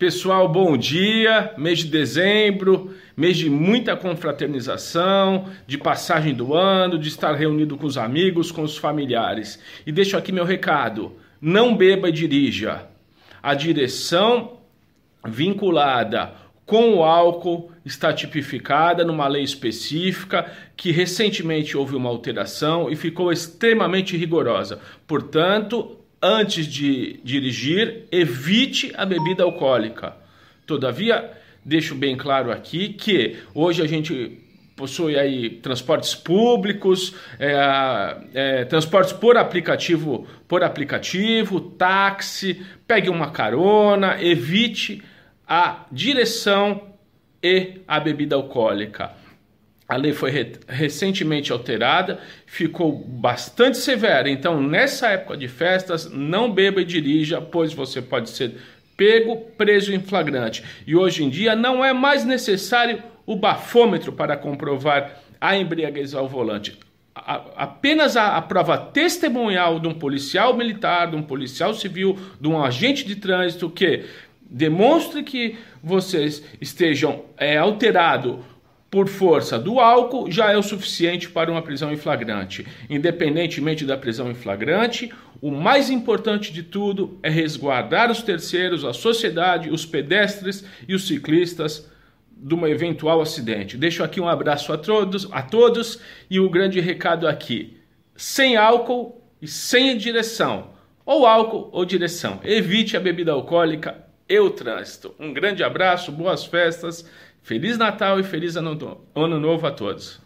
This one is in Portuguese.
Pessoal, bom dia. Mês de dezembro, mês de muita confraternização, de passagem do ano, de estar reunido com os amigos, com os familiares. E deixo aqui meu recado: não beba e dirija. A direção vinculada com o álcool está tipificada numa lei específica que recentemente houve uma alteração e ficou extremamente rigorosa. Portanto, antes de dirigir, evite a bebida alcoólica. Todavia, deixo bem claro aqui que hoje a gente possui aí transportes públicos, é, é, transportes por aplicativo, por aplicativo, táxi, pegue uma carona, evite a direção e a bebida alcoólica. A lei foi re recentemente alterada, ficou bastante severa. Então, nessa época de festas, não beba e dirija, pois você pode ser pego, preso em flagrante. E hoje em dia não é mais necessário o bafômetro para comprovar a embriaguez ao volante. A, apenas a, a, prova testemunhal de um policial militar, de um policial civil, de um agente de trânsito que demonstre que vocês estejam é, alterado por força do álcool já é o suficiente para uma prisão em flagrante. Independentemente da prisão em flagrante, o mais importante de tudo é resguardar os terceiros, a sociedade, os pedestres e os ciclistas de um eventual acidente. Deixo aqui um abraço a todos, a todos e o grande recado aqui: sem álcool e sem direção, ou álcool ou direção. Evite a bebida alcoólica e o trânsito. Um grande abraço, boas festas Feliz Natal e feliz ano, novo a todos.